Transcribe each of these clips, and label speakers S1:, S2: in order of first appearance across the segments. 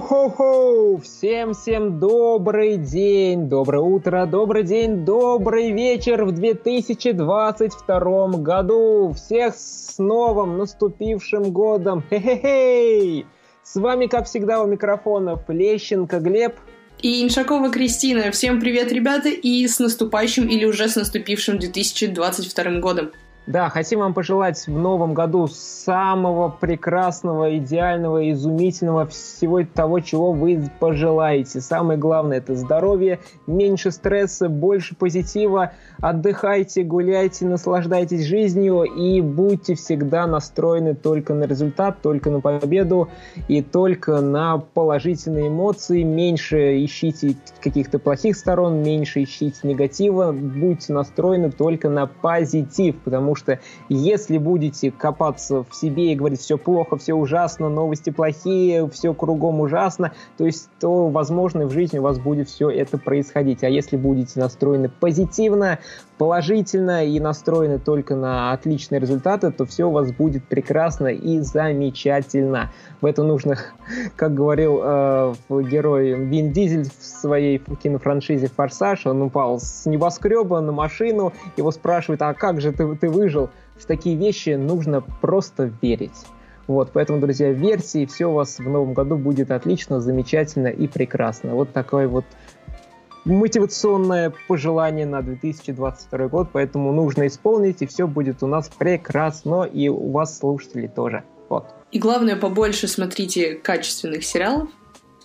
S1: Хо-хо-хо! Всем-всем добрый день, доброе утро, добрый день, добрый вечер в 2022 году! Всех с новым наступившим годом! Хе-хе-хей! С вами, как всегда, у микрофонов Лещенко Глеб
S2: и Иншакова Кристина. Всем привет, ребята, и с наступающим или уже с наступившим 2022 годом.
S1: Да, хотим вам пожелать в новом году самого прекрасного, идеального, изумительного всего того, чего вы пожелаете. Самое главное это здоровье, меньше стресса, больше позитива. Отдыхайте, гуляйте, наслаждайтесь жизнью и будьте всегда настроены только на результат, только на победу и только на положительные эмоции. Меньше ищите каких-то плохих сторон, меньше ищите негатива. Будьте настроены только на позитив, потому что что если будете копаться в себе и говорить, все плохо, все ужасно, новости плохие, все кругом ужасно, то есть, то, возможно, в жизни у вас будет все это происходить. А если будете настроены позитивно, положительно и настроены только на отличные результаты, то все у вас будет прекрасно и замечательно. В это нужно, как говорил э, герой Вин Дизель в своей кинофраншизе «Форсаж», он упал с небоскреба на машину, его спрашивают, а как же ты, ты выжил? В такие вещи нужно просто верить. Вот, поэтому, друзья, верьте, и все у вас в новом году будет отлично, замечательно и прекрасно. Вот такой вот мотивационное пожелание на 2022 год, поэтому нужно исполнить, и все будет у нас прекрасно, и у вас слушатели тоже. Вот.
S2: И главное, побольше смотрите качественных сериалов,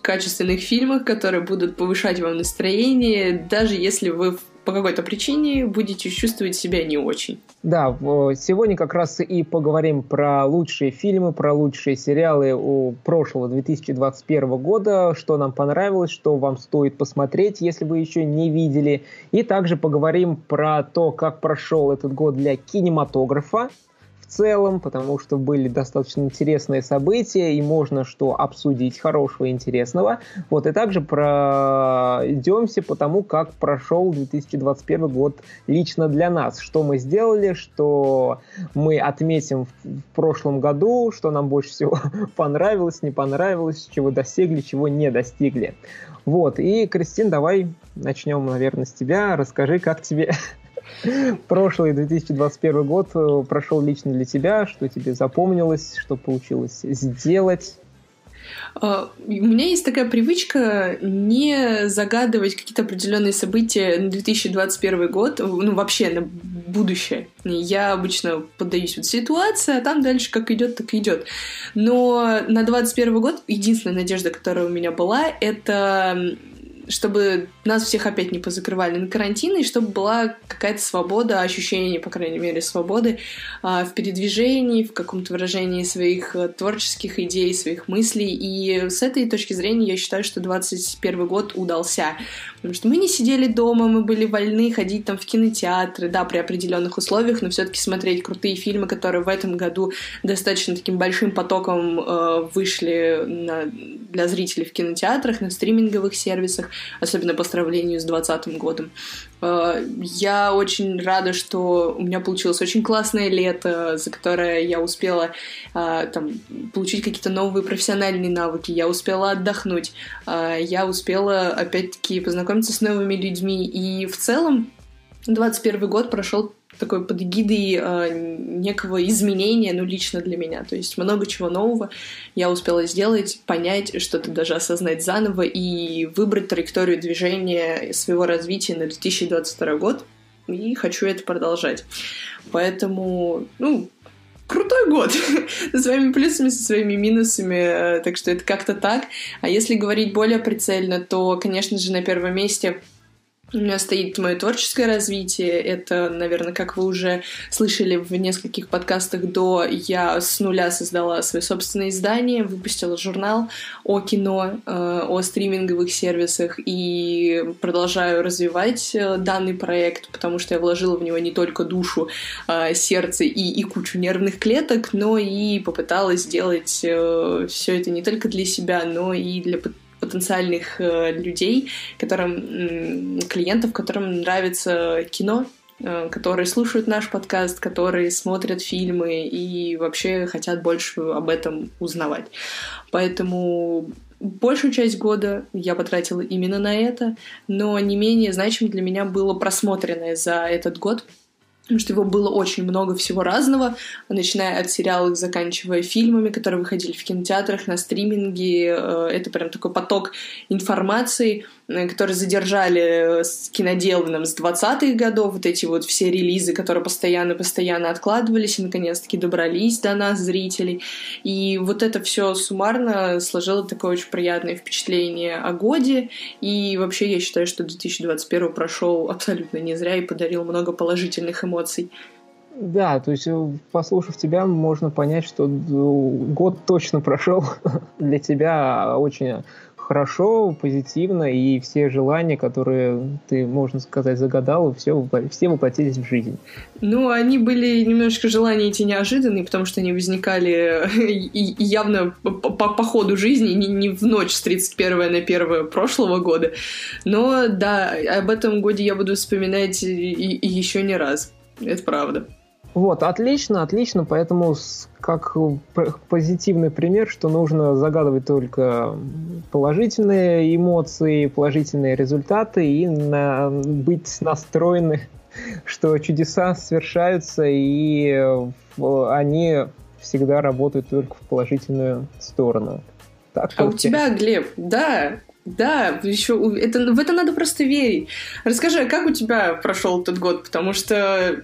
S2: качественных фильмах, которые будут повышать вам настроение, даже если вы по какой-то причине будете чувствовать себя не очень.
S1: Да, сегодня как раз и поговорим про лучшие фильмы, про лучшие сериалы у прошлого 2021 года, что нам понравилось, что вам стоит посмотреть, если вы еще не видели. И также поговорим про то, как прошел этот год для кинематографа, в целом, потому что были достаточно интересные события, и можно что обсудить хорошего и интересного. Вот, и также пройдемся по тому, как прошел 2021 год лично для нас. Что мы сделали, что мы отметим в прошлом году, что нам больше всего понравилось, не понравилось, чего достигли, чего не достигли. Вот, и, Кристин, давай начнем, наверное, с тебя. Расскажи, как тебе прошлый 2021 год э, прошел лично для тебя, что тебе запомнилось, что получилось сделать?
S2: А, у меня есть такая привычка не загадывать какие-то определенные события на 2021 год, ну вообще на будущее. Я обычно поддаюсь вот ситуации, а там дальше как идет, так идет. Но на 2021 год единственная надежда, которая у меня была, это чтобы нас всех опять не позакрывали на карантин, и чтобы была какая-то свобода, ощущение, по крайней мере, свободы а, в передвижении, в каком-то выражении своих э, творческих идей, своих мыслей. И с этой точки зрения я считаю, что 21 год удался. Потому что мы не сидели дома, мы были вольны ходить там в кинотеатры, да, при определенных условиях, но все-таки смотреть крутые фильмы, которые в этом году достаточно таким большим потоком э, вышли на, для зрителей в кинотеатрах, на стриминговых сервисах, особенно по сравнению с 2020 годом. Э, я очень рада, что у меня получилось очень классное лето, за которое я успела э, там, получить какие-то новые профессиональные навыки, я успела отдохнуть, э, я успела, опять-таки, познакомиться с новыми людьми. И в целом 21 год прошел такой под эгидой э, некого изменения, ну, лично для меня. То есть много чего нового я успела сделать, понять, что-то даже осознать заново и выбрать траекторию движения своего развития на 2022 год. И хочу это продолжать. Поэтому, ну, крутой год со своими плюсами, со своими минусами, э, так что это как-то так. А если говорить более прицельно, то, конечно же, на первом месте — у меня стоит мое творческое развитие. Это, наверное, как вы уже слышали в нескольких подкастах до, я с нуля создала свое собственное издание, выпустила журнал о кино, э, о стриминговых сервисах и продолжаю развивать э, данный проект, потому что я вложила в него не только душу, э, сердце и, и кучу нервных клеток, но и попыталась сделать все это не только для себя, но и для потенциальных э, людей, которым, клиентов, которым нравится кино, э, которые слушают наш подкаст, которые смотрят фильмы и вообще хотят больше об этом узнавать. Поэтому большую часть года я потратила именно на это, но не менее значимо для меня было просмотренное за этот год потому что его было очень много всего разного, начиная от сериалов, заканчивая фильмами, которые выходили в кинотеатрах, на стриминге. Э, это прям такой поток информации, которые задержали э, с киноделанным с 20-х годов, вот эти вот все релизы, которые постоянно-постоянно откладывались и наконец-таки добрались до нас, зрителей. И вот это все суммарно сложило такое очень приятное впечатление о годе. И вообще я считаю, что 2021 прошел абсолютно не зря и подарил много положительных эмоций.
S1: Да, то есть, э, послушав тебя, можно понять, что год точно прошел для тебя очень хорошо, позитивно, и все желания, которые ты, можно сказать, загадал, все, все воплотились в жизнь.
S2: Ну, они были немножко желания эти неожиданные, потому что они возникали явно по, по, ходу жизни, не, не в ночь с 31 на 1 прошлого года. Но да, об этом годе я буду вспоминать и, и еще не раз. Это правда.
S1: Вот, отлично, отлично, поэтому как позитивный пример, что нужно загадывать только положительные эмоции, положительные результаты и на, быть настроены, что чудеса совершаются и они всегда работают только в положительную сторону.
S2: Так а у тебя, Глеб, да, да, еще это, в это надо просто верить. Расскажи, а как у тебя прошел этот год? Потому что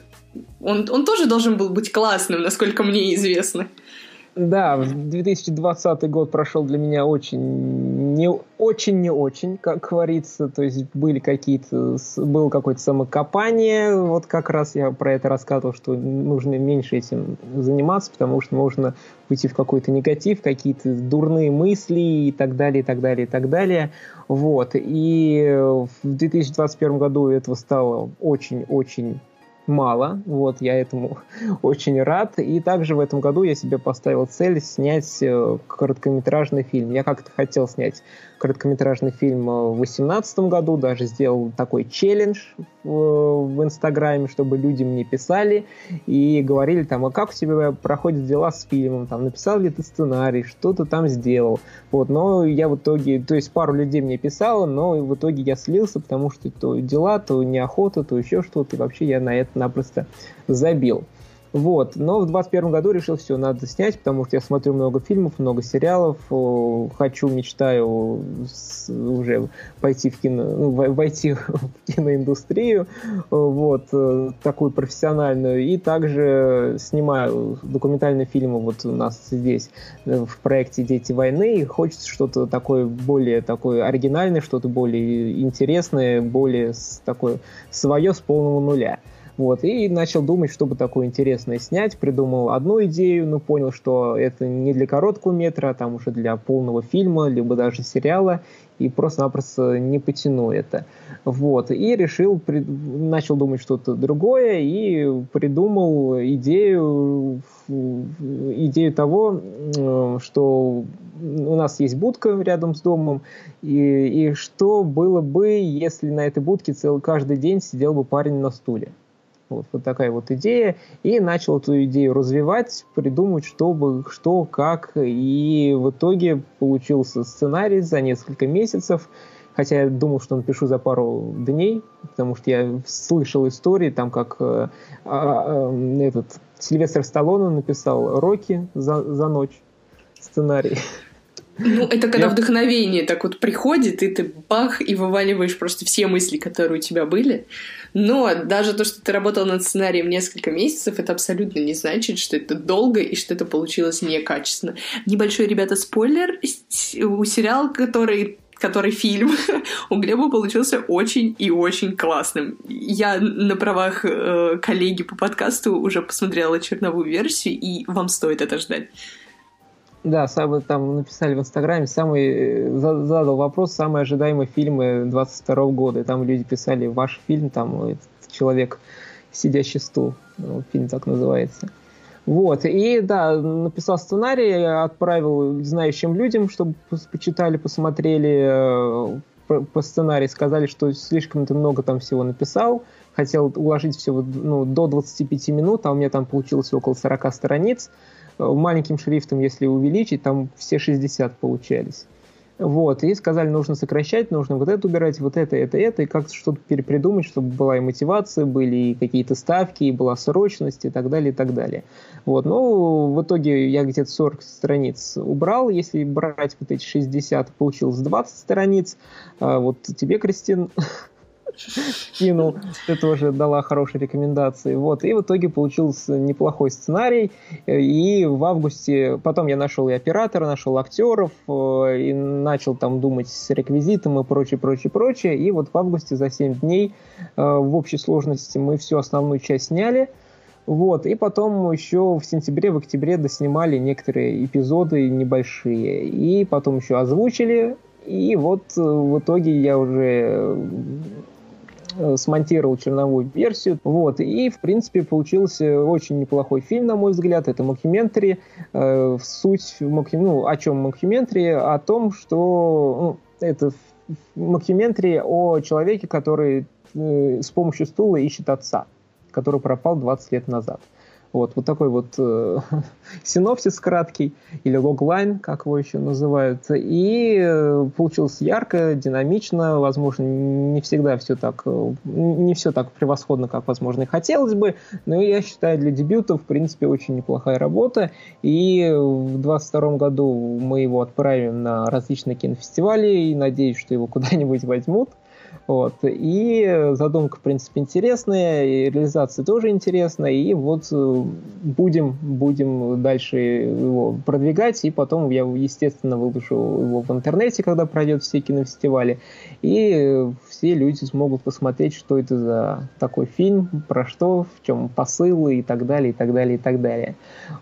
S2: он, он тоже должен был быть классным, насколько мне известно.
S1: Да, 2020 год прошел для меня очень не очень не очень, как говорится, то есть были какие-то было какое-то самокопание, вот как раз я про это рассказывал, что нужно меньше этим заниматься, потому что можно уйти в какой-то негатив, какие-то дурные мысли и так далее, и так далее, и так далее, вот. И в 2021 году этого стало очень-очень мало. Вот, я этому очень рад. И также в этом году я себе поставил цель снять э, короткометражный фильм. Я как-то хотел снять короткометражный фильм э, в 2018 году, даже сделал такой челлендж в, в Инстаграме, чтобы люди мне писали и говорили там, а как у тебя проходят дела с фильмом, там, написал ли ты сценарий, что ты там сделал. Вот, но я в итоге, то есть пару людей мне писало, но в итоге я слился, потому что то дела, то неохота, то еще что-то, и вообще я на это напросто забил. Вот. Но в 2021 году решил, все, надо снять, потому что я смотрю много фильмов, много сериалов, хочу, мечтаю уже пойти в кино, ну, войти в киноиндустрию, вот, э, такую профессиональную, и также снимаю документальные фильмы вот у нас здесь э, в проекте «Дети войны», и хочется что-то такое более такое оригинальное, что-то более интересное, более такое свое с полного нуля. Вот, и начал думать, чтобы такое интересное снять. Придумал одну идею, но понял, что это не для короткого метра, а там уже для полного фильма, либо даже сериала, и просто-напросто не потяну это. Вот, и решил, при... начал думать что-то другое, и придумал идею, идею того, что у нас есть будка рядом с домом, и, и что было бы, если на этой будке целый, каждый день сидел бы парень на стуле. Вот, вот такая вот идея. И начал эту идею развивать, придумать, что, бы, что, как. И в итоге получился сценарий за несколько месяцев. Хотя я думал, что напишу за пару дней, потому что я слышал истории, там как э, э, этот Сильвестр Сталлоне написал «Рокки» за, за ночь сценарий.
S2: Ну, это когда я... вдохновение так вот приходит, и ты бах, и вываливаешь просто все мысли, которые у тебя были. Но даже то, что ты работал над сценарием несколько месяцев, это абсолютно не значит, что это долго и что это получилось некачественно. Небольшой, ребята, спойлер. У сериала, который который фильм у Глеба получился очень и очень классным. Я на правах э, коллеги по подкасту уже посмотрела черновую версию, и вам стоит это ждать.
S1: Да, самый, там написали в Инстаграме, самый, э, задал вопрос, самые ожидаемые фильмы 22 года. И там люди писали, ваш фильм, там, этот человек, сидящий стул, ну, фильм так называется. Вот, и да, написал сценарий, отправил знающим людям, чтобы почитали, посмотрели э, по сценарию, сказали, что слишком ты много там всего написал, хотел уложить все ну, до 25 минут, а у меня там получилось около 40 страниц, маленьким шрифтом, если увеличить, там все 60 получались. Вот, и сказали, нужно сокращать, нужно вот это убирать, вот это, это, это, и как-то что-то перепридумать, чтобы была и мотивация, были и какие-то ставки, и была срочность, и так далее, и так далее. Вот, ну, в итоге я где-то 40 страниц убрал, если брать вот эти 60, получилось 20 страниц. А вот тебе, Кристин, кинул, ты тоже дала хорошие рекомендации. Вот, и в итоге получился неплохой сценарий. И в августе, потом я нашел и оператора, нашел актеров, э, и начал там думать с реквизитом и прочее, прочее, прочее. И вот в августе за 7 дней э, в общей сложности мы всю основную часть сняли. Вот, и потом еще в сентябре, в октябре доснимали некоторые эпизоды небольшие. И потом еще озвучили. И вот э, в итоге я уже смонтировал черновую версию. Вот. И, в принципе, получился очень неплохой фильм, на мой взгляд. Это мокюментари. Э, суть, ну, о чем мокюментари? О том, что ну, это мокюментари о человеке, который э, с помощью стула ищет отца, который пропал 20 лет назад. Вот, вот такой вот э, синопсис краткий, или логлайн, как его еще называют. И э, получилось ярко, динамично, возможно, не всегда все так, э, не все так превосходно, как, возможно, и хотелось бы, но я считаю, для дебюта, в принципе, очень неплохая работа. И в 2022 году мы его отправим на различные кинофестивали, и надеюсь, что его куда-нибудь возьмут. Вот. И задумка, в принципе, интересная, и реализация тоже интересная, и вот э, будем, будем дальше его продвигать, и потом я, естественно, выложу его в интернете, когда пройдет все кинофестивали, и все люди смогут посмотреть, что это за такой фильм, про что, в чем посылы и так далее, и так далее, и так далее.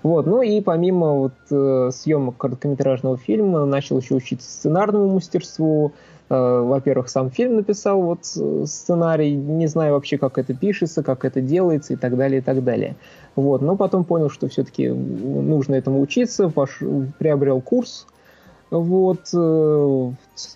S1: Вот. Ну и помимо вот э, съемок короткометражного фильма начал еще учиться сценарному мастерству, во-первых, сам фильм написал вот э, сценарий, не знаю вообще, как это пишется, как это делается и так далее, и так далее. Вот. Но потом понял, что все-таки нужно этому учиться, пош... приобрел курс, вот, э,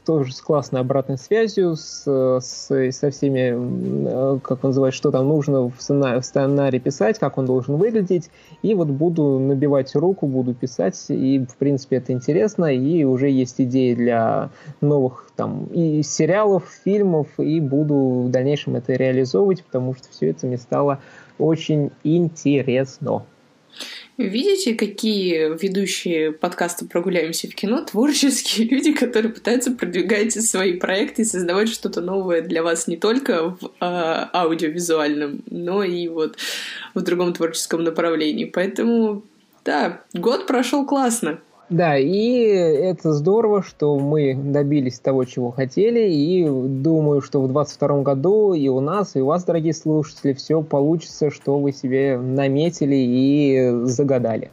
S1: тоже с классной обратной связью, с, с, со всеми, как называть, что там нужно в сценарии, в сценарии писать, как он должен выглядеть. И вот буду набивать руку, буду писать, и, в принципе, это интересно, и уже есть идеи для новых там и сериалов, фильмов, и буду в дальнейшем это реализовывать, потому что все это мне стало очень интересно.
S2: Видите, какие ведущие подкаста «Прогуляемся в кино» творческие люди, которые пытаются продвигать свои проекты и создавать что-то новое для вас не только в э, аудиовизуальном, но и вот в другом творческом направлении. Поэтому, да, год прошел классно.
S1: Да, и это здорово, что мы добились того, чего хотели, и думаю, что в 2022 году и у нас, и у вас, дорогие слушатели, все получится, что вы себе наметили и загадали.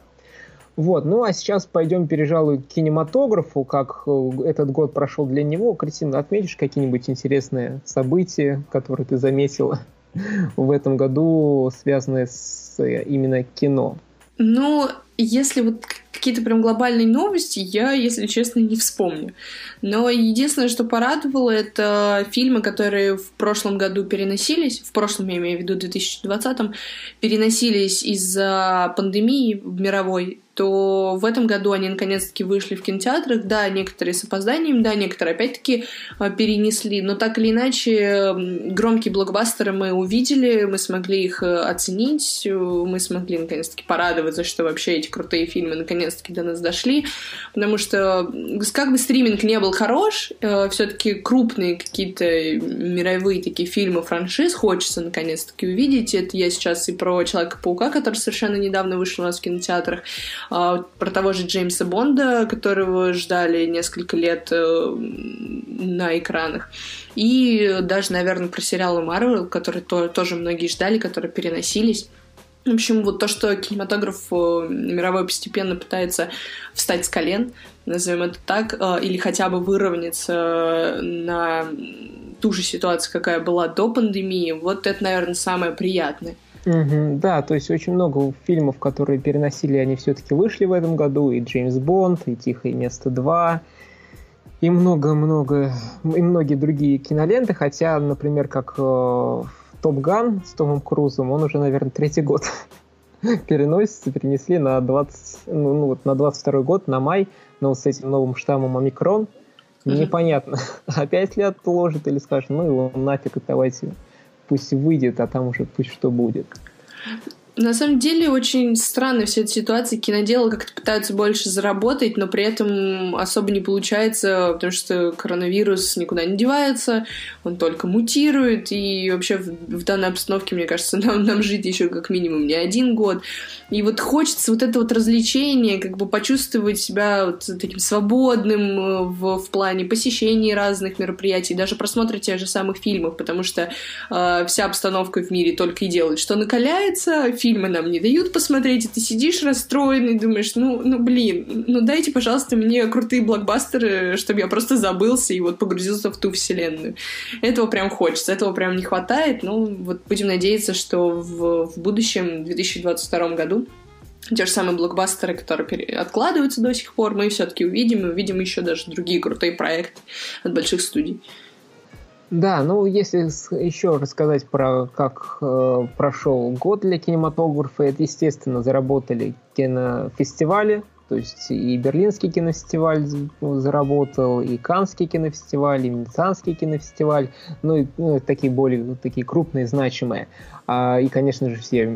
S1: Вот, ну а сейчас пойдем, пережалуй, к кинематографу, как этот год прошел для него. Кристина, отметишь какие-нибудь интересные события, которые ты заметила в этом году, связанные с именно кино?
S2: Ну, если вот какие-то прям глобальные новости, я, если честно, не вспомню. Но единственное, что порадовало, это фильмы, которые в прошлом году переносились, в прошлом, я имею в виду 2020, переносились из-за пандемии мировой то в этом году они наконец-таки вышли в кинотеатрах. Да, некоторые с опозданием, да, некоторые опять-таки а, перенесли, но так или иначе громкие блокбастеры мы увидели, мы смогли их э, оценить, э, мы смогли наконец-таки порадоваться, что вообще эти крутые фильмы наконец-таки до нас дошли, потому что как бы стриминг не был хорош, э, все-таки крупные какие-то мировые такие фильмы, франшиз хочется наконец-таки увидеть. Это я сейчас и про Человека-паука, который совершенно недавно вышел у нас в кинотеатрах, а, про того же Джеймса Бонда, которого ждали несколько лет э, на экранах. И даже, наверное, про сериалы Марвел, которые то, тоже многие ждали, которые переносились. В общем, вот то, что кинематограф э, мировой постепенно пытается встать с колен, назовем это так, э, или хотя бы выровняться на ту же ситуацию, какая была до пандемии, вот это, наверное, самое приятное.
S1: Угу, да, то есть очень много фильмов, которые переносили, они все-таки вышли в этом году, и Джеймс Бонд, и Тихое место 2, и много-много, и многие другие киноленты, хотя, например, как э, Топ Ган с Томом Крузом, он уже, наверное, третий год переносится, перенесли на 20, ну, ну, вот на 22 год, на май, но вот с этим новым штаммом Омикрон, Непонятно, опять ли отложит или скажет, ну его нафиг, давайте пусть выйдет, а там уже пусть что будет.
S2: На самом деле очень странная вся эта ситуация. Киноделы как-то пытаются больше заработать, но при этом особо не получается, потому что коронавирус никуда не девается, он только мутирует, и вообще в, в данной обстановке, мне кажется, нам, нам жить еще как минимум не один год. И вот хочется вот это вот развлечение, как бы почувствовать себя вот таким свободным э, в, в плане посещения разных мероприятий, даже просмотра тех же самых фильмов, потому что э, вся обстановка в мире только и делает, что накаляется, фильмы нам не дают посмотреть, и ты сидишь расстроенный, думаешь, ну, ну блин, ну дайте, пожалуйста, мне крутые блокбастеры, чтобы я просто забылся и вот погрузился в ту вселенную. Этого прям хочется, этого прям не хватает, ну вот будем надеяться, что в, в будущем, в 2022 году, те же самые блокбастеры, которые откладываются до сих пор, мы все-таки увидим, и увидим еще даже другие крутые проекты от больших студий.
S1: Да, ну если еще рассказать про как э, прошел год для кинематографа, это, естественно, заработали кинофестивали, то есть и Берлинский кинофестиваль заработал, и Канский кинофестиваль, и Венецианский кинофестиваль, ну и ну, такие более такие крупные, значимые. А, и, конечно же, все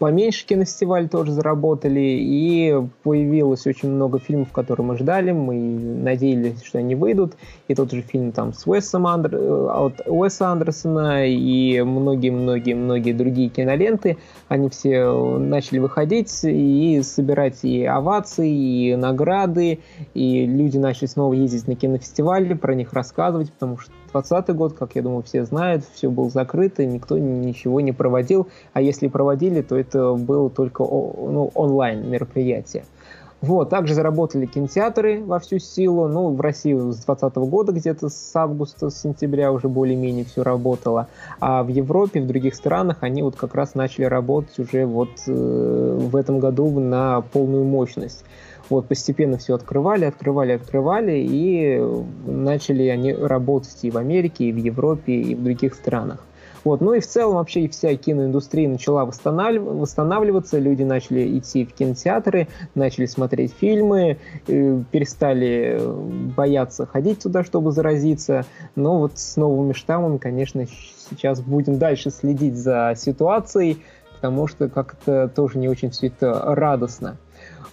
S1: поменьше кинофестиваль тоже заработали, и появилось очень много фильмов, которые мы ждали, мы надеялись, что они выйдут, и тот же фильм там с Уэсом Андер... Э, от Уэса Андерсона и многие-многие-многие другие киноленты, они все начали выходить и собирать и овации, и награды, и люди начали снова ездить на кинофестивали, про них рассказывать, потому что 2020 год, как я думаю, все знают, все было закрыто, никто ничего не проводил, а если проводили, то это было только ну, онлайн мероприятие. Вот, также заработали кинотеатры во всю силу. Ну, в России с 2020 года где-то с августа, с сентября уже более-менее все работало. А в Европе, в других странах они вот как раз начали работать уже вот э, в этом году на полную мощность. Вот постепенно все открывали, открывали, открывали, и начали они работать и в Америке, и в Европе, и в других странах. Вот. Ну и в целом вообще вся киноиндустрия начала восстанавливаться, люди начали идти в кинотеатры, начали смотреть фильмы, э, перестали бояться ходить туда, чтобы заразиться. Но вот с новыми штаммами, конечно, сейчас будем дальше следить за ситуацией, потому что как-то тоже не очень все это радостно.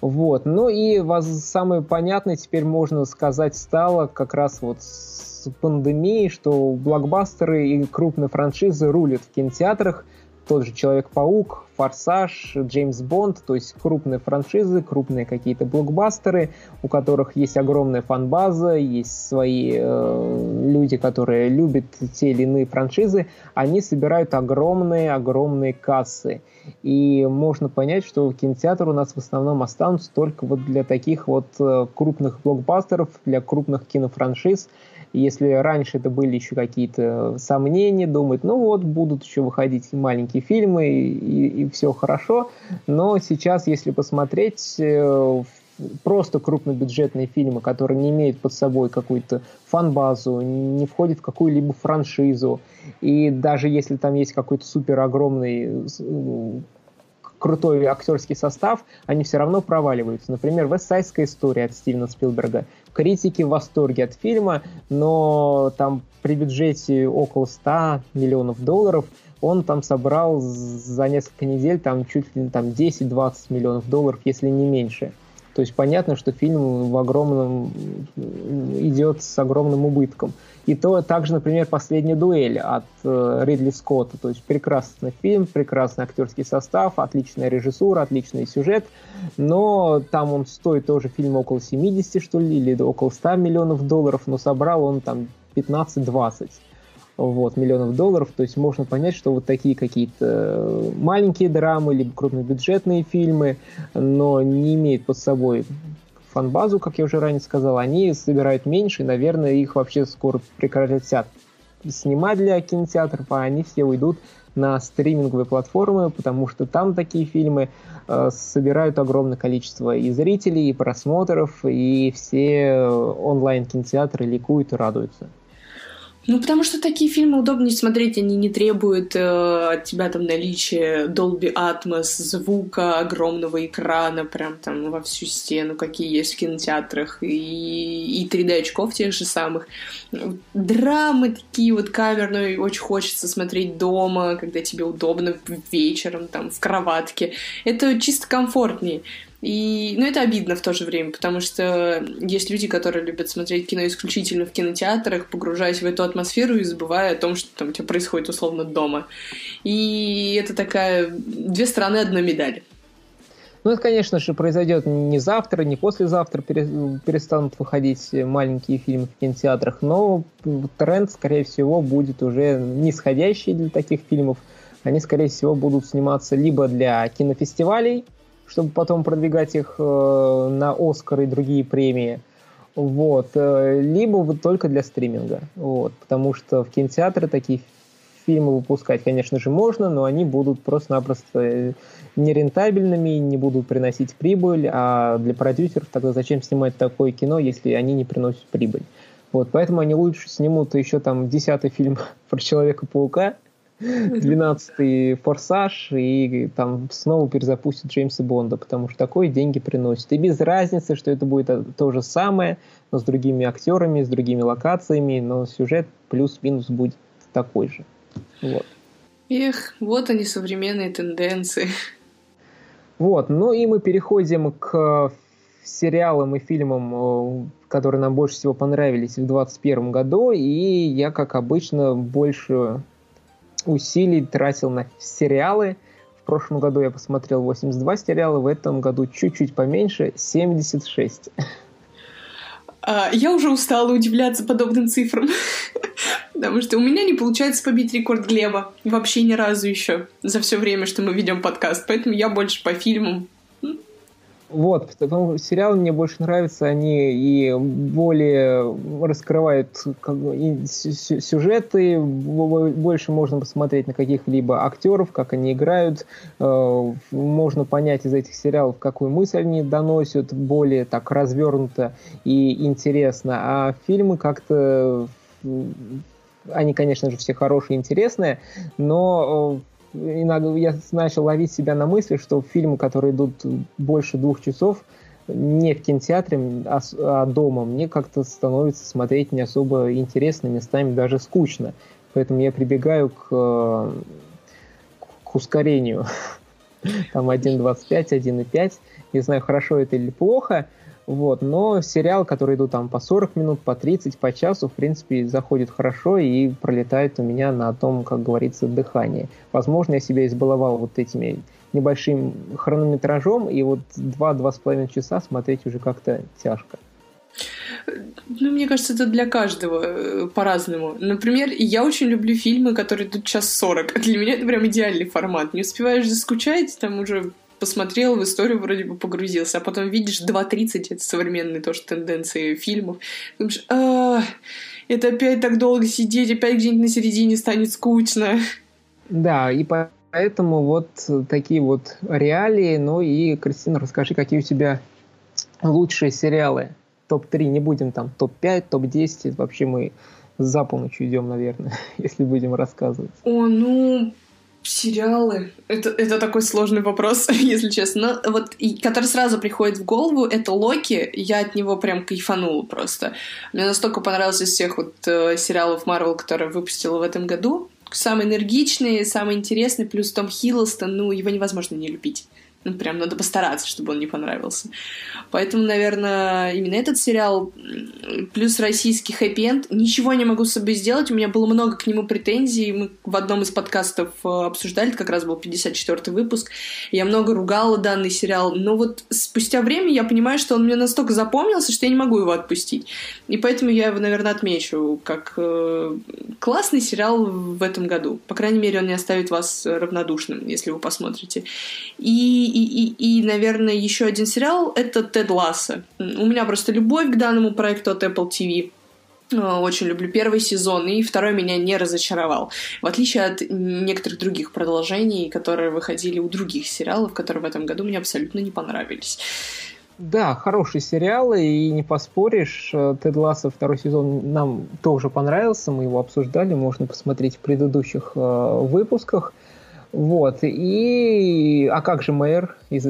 S1: Вот. Ну и самое понятное теперь можно сказать стало как раз вот с пандемией, что блокбастеры и крупные франшизы рулят в кинотеатрах, тот же Человек-паук, Форсаж, Джеймс Бонд, то есть крупные франшизы, крупные какие-то блокбастеры, у которых есть огромная фан-база, есть свои э, люди, которые любят те или иные франшизы, они собирают огромные-огромные кассы. И можно понять, что кинотеатры у нас в основном останутся только вот для таких вот э, крупных блокбастеров, для крупных кинофраншиз, если раньше это были еще какие-то сомнения, думать, ну вот, будут еще выходить маленькие фильмы, и, и все хорошо, но сейчас, если посмотреть, э, просто крупнобюджетные фильмы, которые не имеют под собой какую-то фан-базу, не входят в какую-либо франшизу, и даже если там есть какой-то супер огромный крутой актерский состав, они все равно проваливаются. Например, «Вестсайдская история» от Стивена Спилберга. Критики в восторге от фильма, но там при бюджете около 100 миллионов долларов он там собрал за несколько недель там чуть ли там 10-20 миллионов долларов, если не меньше. То есть понятно, что фильм в огромном идет с огромным убытком. И то также, например, «Последняя дуэль» от э, Ридли Скотта. То есть прекрасный фильм, прекрасный актерский состав, отличная режиссура, отличный сюжет. Но там он стоит тоже фильм около 70, что ли, или около 100 миллионов долларов, но собрал он там 15-20 вот, миллионов долларов. То есть можно понять, что вот такие какие-то э, маленькие драмы, либо крупнобюджетные фильмы, но не имеют под собой фанбазу, как я уже ранее сказал, они собирают меньше, и, наверное, их вообще скоро прекратят снимать для кинотеатров, а они все уйдут на стриминговые платформы, потому что там такие фильмы э, собирают огромное количество и зрителей, и просмотров, и все онлайн-кинотеатры ликуют и радуются.
S2: Ну, потому что такие фильмы удобнее смотреть, они не требуют э, от тебя там наличия Dolby Atmos, звука, огромного экрана, прям там во всю стену, какие есть в кинотеатрах, и, и 3D-очков тех же самых. Драмы такие вот камерные, очень хочется смотреть дома, когда тебе удобно вечером, там, в кроватке. Это чисто комфортнее. И, ну, это обидно в то же время, потому что есть люди, которые любят смотреть кино исключительно в кинотеатрах, погружаясь в эту атмосферу и забывая о том, что там у тебя происходит условно дома. И это такая две стороны одной медали.
S1: Ну, это, конечно же, произойдет не завтра, не послезавтра перестанут выходить маленькие фильмы в кинотеатрах, но тренд, скорее всего, будет уже нисходящий для таких фильмов. Они, скорее всего, будут сниматься либо для кинофестивалей, чтобы потом продвигать их э, на Оскар и другие премии. Вот. Э, либо вот только для стриминга. Вот. Потому что в кинотеатры такие фильмы выпускать, конечно же, можно, но они будут просто-напросто э, нерентабельными, не будут приносить прибыль, а для продюсеров тогда зачем снимать такое кино, если они не приносят прибыль? Вот, поэтому они лучше снимут еще там десятый фильм про Человека-паука, 12-й «Форсаж» и там снова перезапустят Джеймса Бонда, потому что такое деньги приносит. И без разницы, что это будет то же самое, но с другими актерами, с другими локациями, но сюжет плюс-минус будет такой же. Вот.
S2: Эх, вот они современные тенденции.
S1: Вот, ну и мы переходим к сериалам и фильмам, э, которые нам больше всего понравились в 2021 году, и я, как обычно, больше усилий тратил на сериалы. В прошлом году я посмотрел 82 сериала, в этом году чуть-чуть поменьше, 76.
S2: А, я уже устала удивляться подобным цифрам, потому что у меня не получается побить рекорд Глеба вообще ни разу еще за все время, что мы ведем подкаст, поэтому я больше по фильмам
S1: вот, потому сериалы мне больше нравятся, они и более раскрывают как и сюжеты, больше можно посмотреть на каких-либо актеров, как они играют, э, можно понять из этих сериалов, какую мысль они доносят, более так развернуто и интересно, а фильмы как-то они, конечно же, все хорошие и интересные, но э, иногда я начал ловить себя на мысли, что фильмы, которые идут больше двух часов, не в кинотеатре, а, а дома, мне как-то становится смотреть не особо интересно, местами даже скучно. Поэтому я прибегаю к, к ускорению. Там 1.25, 1.5. Не знаю, хорошо это или плохо, вот, но сериал, который идут там по 40 минут, по 30, по часу, в принципе, заходит хорошо и пролетает у меня на том, как говорится, дыхание. Возможно, я себя избаловал вот этими небольшим хронометражом, и вот 2-2,5 часа смотреть уже как-то тяжко.
S2: Ну, мне кажется, это для каждого э, по-разному. Например, я очень люблю фильмы, которые идут час сорок. Для меня это прям идеальный формат. Не успеваешь заскучать, там уже посмотрел в историю, вроде бы погрузился, а потом видишь 2.30, это современные тоже тенденции фильмов. Думаешь, а, это опять так долго сидеть, опять где-нибудь на середине станет скучно.
S1: Да, и поэтому вот такие вот реалии. Ну и, Кристина, расскажи, какие у тебя лучшие сериалы? Топ-3, не будем там топ-5, топ-10. Вообще мы за полночь идем, наверное, если будем рассказывать.
S2: О, ну, Сериалы. Это, это такой сложный вопрос, если честно. Но вот, и, который сразу приходит в голову, это Локи. Я от него прям кайфанула просто. Мне настолько понравился из всех вот э, сериалов Марвел, которые выпустила в этом году. Самый энергичный, самый интересный, плюс Том Хиддлстон, ну, его невозможно не любить. Ну, прям надо постараться, чтобы он не понравился. Поэтому, наверное, именно этот сериал плюс российский хэппи-энд. Ничего не могу с собой сделать. У меня было много к нему претензий. Мы в одном из подкастов э, обсуждали, это как раз был 54-й выпуск. Я много ругала данный сериал. Но вот спустя время я понимаю, что он мне настолько запомнился, что я не могу его отпустить. И поэтому я его, наверное, отмечу как э, классный сериал в этом году. По крайней мере, он не оставит вас равнодушным, если вы посмотрите. И и, и, и, наверное, еще один сериал — это «Тед Ласса». У меня просто любовь к данному проекту от Apple TV. Э, очень люблю первый сезон, и второй меня не разочаровал. В отличие от некоторых других продолжений, которые выходили у других сериалов, которые в этом году мне абсолютно не понравились.
S1: Да, хороший сериал, и не поспоришь. Тед Лассо второй сезон нам тоже понравился, мы его обсуждали, можно посмотреть в предыдущих э, выпусках. Вот, и... А как же мэр из,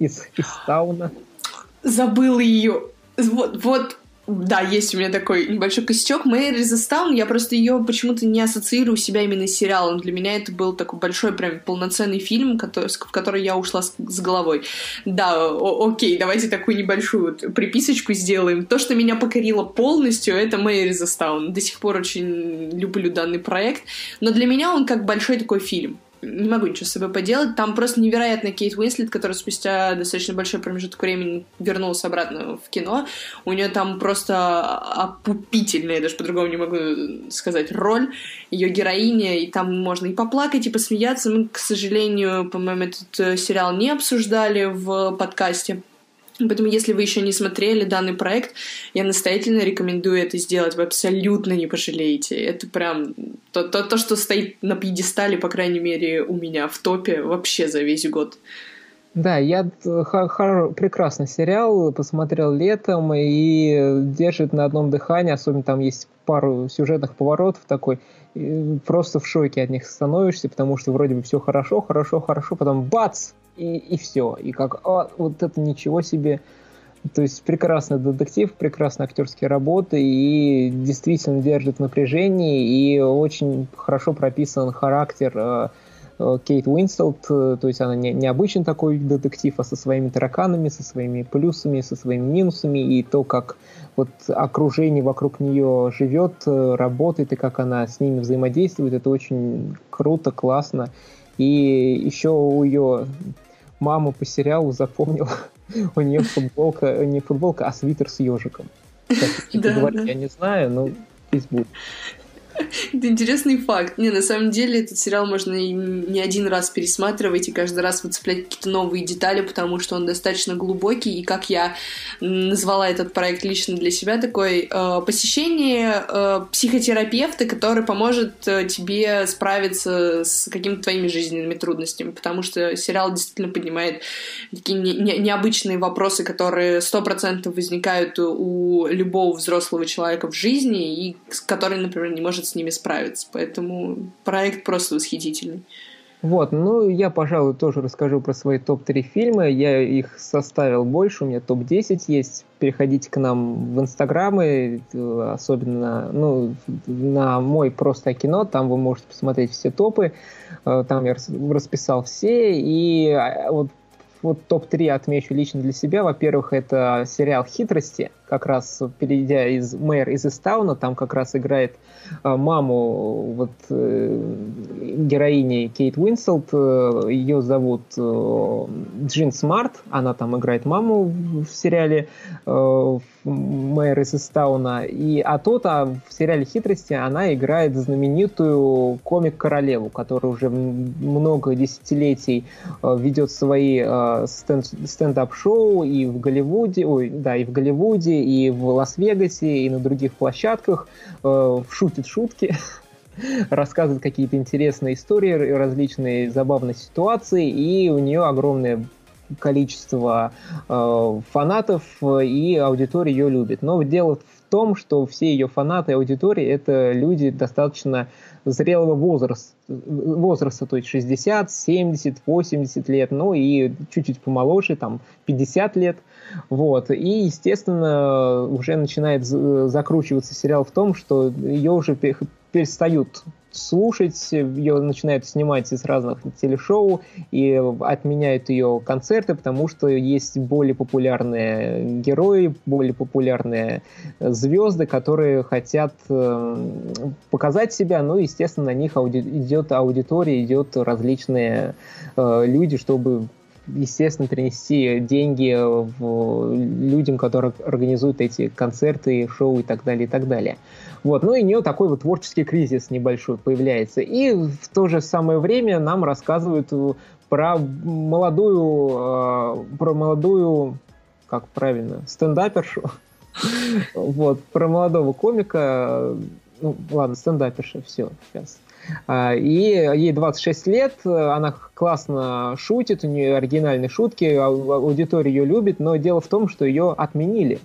S1: из, из Тауна?
S2: Забыл ее. Вот, вот да, есть у меня такой небольшой косячок. Мэри Застаун, я просто ее почему-то не ассоциирую себя именно с сериалом. Для меня это был такой большой, прям полноценный фильм, который, в который я ушла с, с головой. Да, о, окей, давайте такую небольшую вот приписочку сделаем. То, что меня покорило полностью, это Мэри Застаун. До сих пор очень люблю данный проект. Но для меня он как большой такой фильм не могу ничего с собой поделать. Там просто невероятно Кейт Уинслет, которая спустя достаточно большой промежуток времени вернулась обратно в кино. У нее там просто опупительная, я даже по-другому не могу сказать, роль ее героиня, и там можно и поплакать, и посмеяться. Мы, к сожалению, по-моему, этот э, сериал не обсуждали в подкасте. Поэтому, если вы еще не смотрели данный проект, я настоятельно рекомендую это сделать. Вы абсолютно не пожалеете. Это прям то, то, то что стоит на пьедестале, по крайней мере, у меня в топе вообще за весь год.
S1: Да, я хор- прекрасный сериал, посмотрел летом и держит на одном дыхании, особенно там есть пару сюжетных поворотов такой, просто в шоке от них становишься, потому что вроде бы все хорошо, хорошо, хорошо, потом бац, и, и все. И как, а, вот это ничего себе. То есть прекрасный детектив, прекрасные актерские работы и действительно держит напряжение и очень хорошо прописан характер э, э, Кейт Уинселт, э, то есть она не, необычный такой детектив, а со своими тараканами, со своими плюсами, со своими минусами, и то, как вот окружение вокруг нее живет, работает, и как она с ними взаимодействует, это очень круто, классно. И еще у ее маму по сериалу запомнил. У нее футболка, не футболка, а свитер с ежиком. Как да, говорить, да. я не знаю, но пусть будет.
S2: Это интересный факт. Не, на самом деле этот сериал можно и не один раз пересматривать и каждый раз выцеплять какие-то новые детали, потому что он достаточно глубокий, и как я назвала этот проект лично для себя, такой э, посещение э, психотерапевта, который поможет э, тебе справиться с какими-то твоими жизненными трудностями, потому что сериал действительно поднимает такие не, не, необычные вопросы, которые сто процентов возникают у любого взрослого человека в жизни, и который, например, не может с ними справиться. Поэтому проект просто восхитительный.
S1: Вот, ну я, пожалуй, тоже расскажу про свои топ-3 фильма. Я их составил больше, у меня топ-10 есть. Переходите к нам в инстаграмы, особенно ну, на мой просто кино, там вы можете посмотреть все топы. Э, там я расписал все, и а, вот вот топ-3 отмечу лично для себя. Во-первых, это сериал «Хитрости», как раз перейдя из «Мэр из Истауна», там как раз играет э, маму вот э, героини Кейт Уинслет, э, ее зовут э, Джин Смарт, она там играет маму в сериале э, «Мэр из Истауна», и, а тот а в сериале «Хитрости» она играет знаменитую комик-королеву, которая уже много десятилетий э, ведет свои э, стенд-ап-шоу и в Голливуде, ой, да, и в Голливуде, и в Лас-Вегасе, и на других площадках, э, шутит шутки, рассказывает какие-то интересные истории, различные забавные ситуации, и у нее огромное количество э, фанатов, и аудитория ее любит. Но дело в том, что все ее фанаты и аудитория это люди достаточно зрелого возраста, возраста, то есть 60, 70, 80 лет, ну и чуть-чуть помоложе, там 50 лет. Вот. И, естественно, уже начинает закручиваться сериал в том, что ее уже перестают слушать, ее начинают снимать из разных телешоу и отменяют ее концерты, потому что есть более популярные герои, более популярные звезды, которые хотят э, показать себя, ну, естественно, на них ауди- идет аудитория, идет различные э, люди, чтобы естественно, принести деньги в людям, которые организуют эти концерты, шоу и так далее, и так далее. Вот. Ну и у нее такой вот творческий кризис небольшой появляется. И в то же самое время нам рассказывают про молодую, э, про молодую, как правильно, стендапершу. Вот, про молодого комика, ну, ладно, стендаперша, все, сейчас и ей 26 лет, она классно шутит, у нее оригинальные шутки, аудитория ее любит, но дело в том, что ее отменили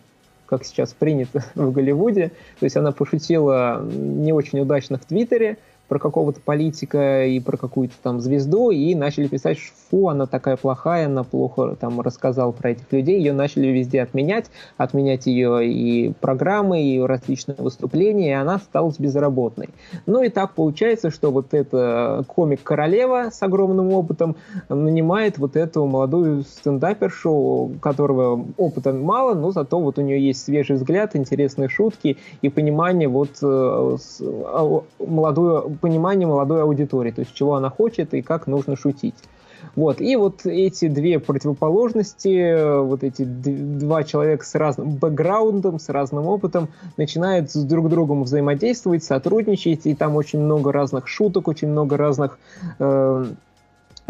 S1: как сейчас принято в Голливуде. То есть она пошутила не очень удачно в Твиттере, про какого-то политика и про какую-то там звезду, и начали писать, что фу, она такая плохая, она плохо там рассказала про этих людей, ее начали везде отменять, отменять ее и программы, и различные выступления, и она стала безработной. Ну и так получается, что вот эта комик-королева с огромным опытом нанимает вот эту молодую стендапершу, которого опыта мало, но зато вот у нее есть свежий взгляд, интересные шутки и понимание вот э, а, молодую понимание молодой аудитории, то есть чего она хочет и как нужно шутить. Вот. И вот эти две противоположности, вот эти два человека с разным бэкграундом, с разным опытом, начинают с друг другом взаимодействовать, сотрудничать, и там очень много разных шуток, очень много разных э,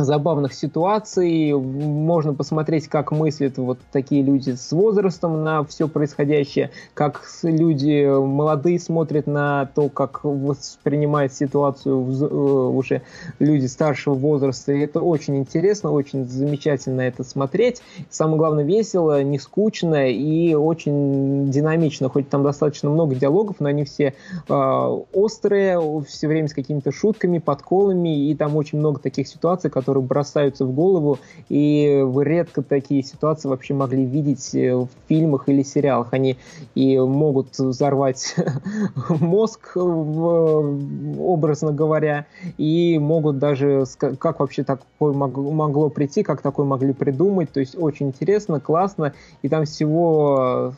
S1: забавных ситуаций. Можно посмотреть, как мыслят вот такие люди с возрастом на все происходящее, как люди молодые смотрят на то, как воспринимает ситуацию э, уже люди старшего возраста. И это очень интересно, очень замечательно это смотреть. Самое главное, весело, не скучно и очень динамично. Хоть там достаточно много диалогов, но они все э, острые, все время с какими-то шутками, подколами, и там очень много таких ситуаций, которые бросаются в голову, и вы редко такие ситуации вообще могли видеть э, в фильмах или сериалах. Они и могут взорвать мозг, образно говоря, и могут даже, как вообще такое могло прийти, как такое могли придумать. То есть очень интересно, классно, и там всего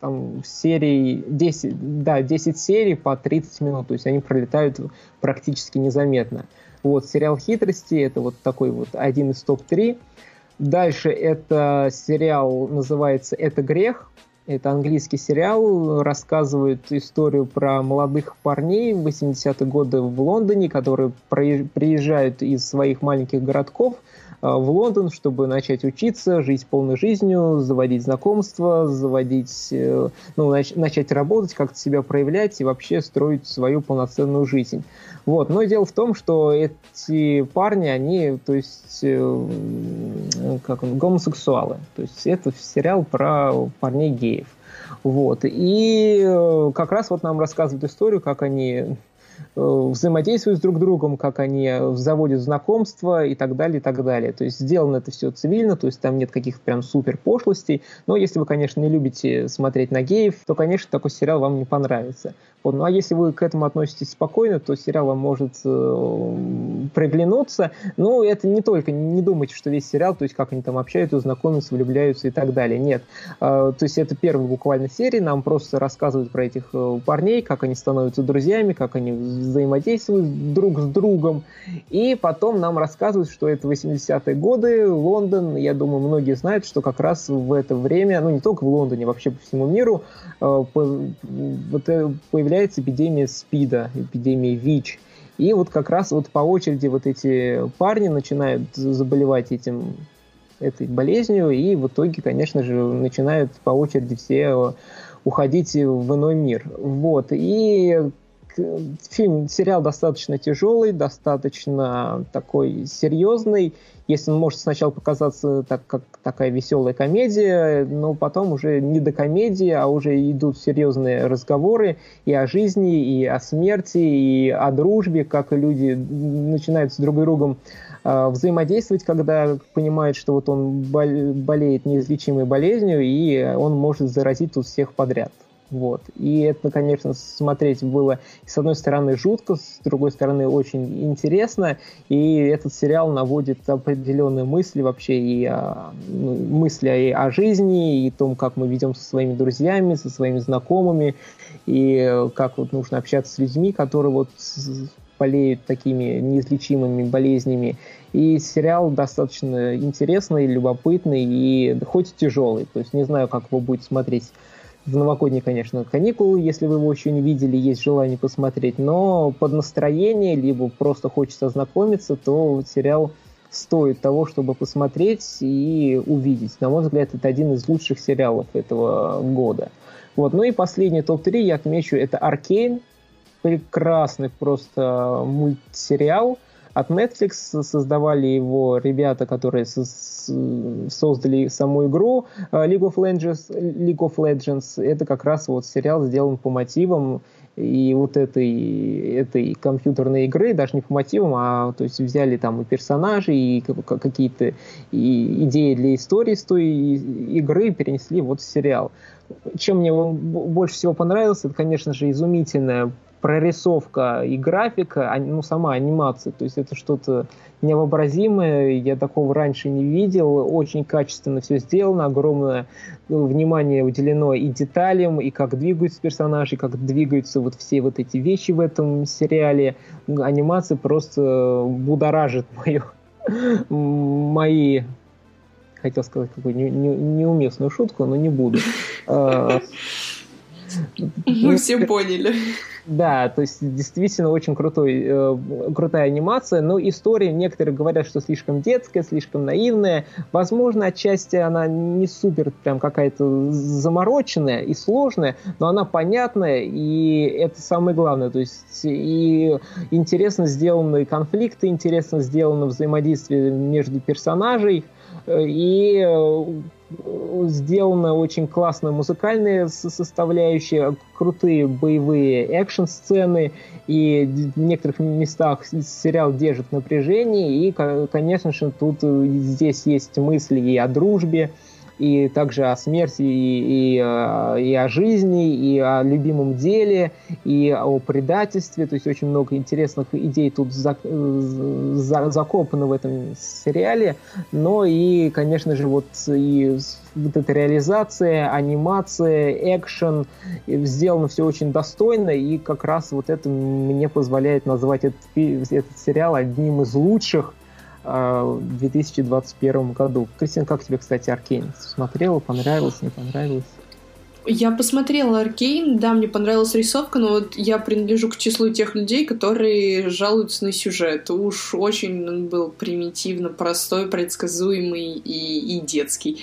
S1: там серий 10, да, 10 серий по 30 минут, то есть они пролетают практически незаметно. Вот, сериал «Хитрости» — это вот такой вот один из топ-3. Дальше это сериал, называется «Это грех». Это английский сериал, рассказывает историю про молодых парней в 80-е годы в Лондоне, которые приезжают из своих маленьких городков – в Лондон, чтобы начать учиться, жить полной жизнью, заводить знакомства, заводить, э, ну, нач- начать работать, как-то себя проявлять и вообще строить свою полноценную жизнь. Вот. Но дело в том, что эти парни, они, то есть, э, как он, гомосексуалы. То есть это сериал про парней геев. Вот. И как раз вот нам рассказывают историю, как они Э, взаимодействуют с друг другом, как они заводят знакомства и так далее, и так далее. То есть сделано это все цивильно, то есть там нет каких-то прям супер пошлостей, но если вы, конечно, не любите смотреть на геев, то, конечно, такой сериал вам не понравится. Вот. Ну а если вы к этому относитесь спокойно, то сериал вам может э, приглянуться. Но это не только, не думайте, что весь сериал, то есть как они там общаются, знакомятся, влюбляются и так далее. Нет. Э, то есть это первая буквально серия, нам просто рассказывают про этих э, парней, как они становятся друзьями, как они взаимодействуют друг с другом. И потом нам рассказывают, что это 80-е годы, Лондон. Я думаю, многие знают, что как раз в это время, ну не только в Лондоне, вообще по всему миру, э, вот, э, появляется появляется эпидемия СПИДа, эпидемия ВИЧ. И вот как раз вот по очереди вот эти парни начинают заболевать этим, этой болезнью, и в итоге, конечно же, начинают по очереди все уходить в иной мир. Вот. И фильм, сериал достаточно тяжелый, достаточно такой серьезный. Если он может сначала показаться так, как такая веселая комедия, но потом уже не до комедии, а уже идут серьезные разговоры и о жизни, и о смерти, и о дружбе, как люди начинают с друг другом э, взаимодействовать, когда понимают, что вот он болеет неизлечимой болезнью, и он может заразить тут всех подряд. Вот. И это, конечно, смотреть было, с одной стороны, жутко, с другой стороны, очень интересно. И этот сериал наводит определенные мысли вообще, и о, ну, мысли и о жизни, и о том, как мы ведем со своими друзьями, со своими знакомыми, и как вот нужно общаться с людьми, которые вот болеют такими неизлечимыми болезнями. И сериал достаточно интересный, любопытный и хоть и тяжелый. То есть не знаю, как его будет смотреть в новогодние, конечно, каникулы, если вы его еще не видели, есть желание посмотреть, но под настроение, либо просто хочется ознакомиться, то сериал стоит того, чтобы посмотреть и увидеть. На мой взгляд, это один из лучших сериалов этого года. Вот. Ну и последний топ-3 я отмечу, это «Аркейн». прекрасный просто мультсериал от Netflix. Создавали его ребята, которые создали саму игру League of Legends. League of Legends. Это как раз вот сериал сделан по мотивам и вот этой, этой компьютерной игры, даже не по мотивам, а то есть взяли там и персонажи, и какие-то и идеи для истории с той игры перенесли вот в сериал. Чем мне он больше всего понравился, это, конечно же, изумительная прорисовка и графика, а, ну, сама анимация. То есть это что-то невообразимое, я такого раньше не видел, очень качественно все сделано, огромное ну, внимание уделено и деталям, и как двигаются персонажи, как двигаются вот все вот эти вещи в этом сериале. Анимация просто будоражит мою, мои хотел сказать какую не, не, неуместную шутку, но не буду.
S2: Мы все поняли.
S1: Да, то есть действительно очень крутой, э, крутая анимация, но история, некоторые говорят, что слишком детская, слишком наивная. Возможно, отчасти она не супер прям какая-то замороченная и сложная, но она понятная, и это самое главное. То есть и интересно сделаны конфликты, интересно сделано взаимодействие между персонажей, и э, сделана очень классная музыкальная составляющая, крутые боевые экшн-сцены, и в некоторых местах сериал держит напряжение, и, конечно же, тут э, здесь есть мысли и о дружбе, и также о смерти, и, и, э, и о жизни, и о любимом деле, и о предательстве. То есть очень много интересных идей тут за, за, закопано в этом сериале. Но и, конечно же, вот и вот эта реализация, анимация, экшен, сделано все очень достойно, и как раз вот это мне позволяет назвать этот, этот сериал одним из лучших в 2021 году. Кристина, как тебе, кстати, Аркейн? Смотрела, понравилось, не понравилось?
S2: Я посмотрела Аркейн, да, мне понравилась рисовка, но вот я принадлежу к числу тех людей, которые жалуются на сюжет. Уж очень он был примитивно простой, предсказуемый и, и детский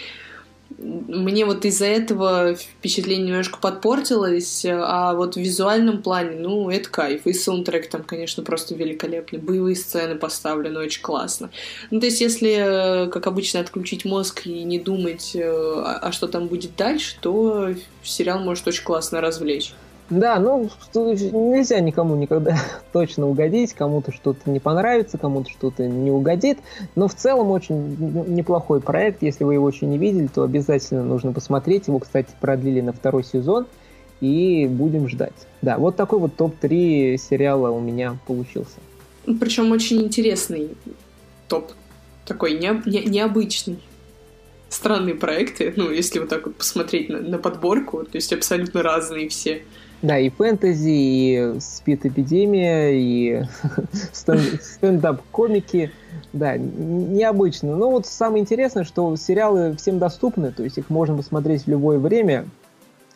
S2: мне вот из-за этого впечатление немножко подпортилось, а вот в визуальном плане, ну, это кайф. И саундтрек там, конечно, просто великолепный. Боевые сцены поставлены очень классно. Ну, то есть, если, как обычно, отключить мозг и не думать, э, а, а что там будет дальше, то сериал может очень классно развлечь.
S1: Да, ну, нельзя никому никогда точно угодить, кому-то что-то не понравится, кому-то что-то не угодит, но в целом очень неплохой проект, если вы его еще не видели, то обязательно нужно посмотреть, его, кстати, продлили на второй сезон, и будем ждать. Да, вот такой вот топ-3 сериала у меня получился.
S2: Причем очень интересный топ, такой не, не, необычный странные проекты, ну, если вот так вот посмотреть на, на подборку, то есть абсолютно разные все.
S1: Да, и фэнтези, и спид-эпидемия, и стендап-комики. Да, необычно. Но вот самое интересное, что сериалы всем доступны, то есть их можно посмотреть в любое время.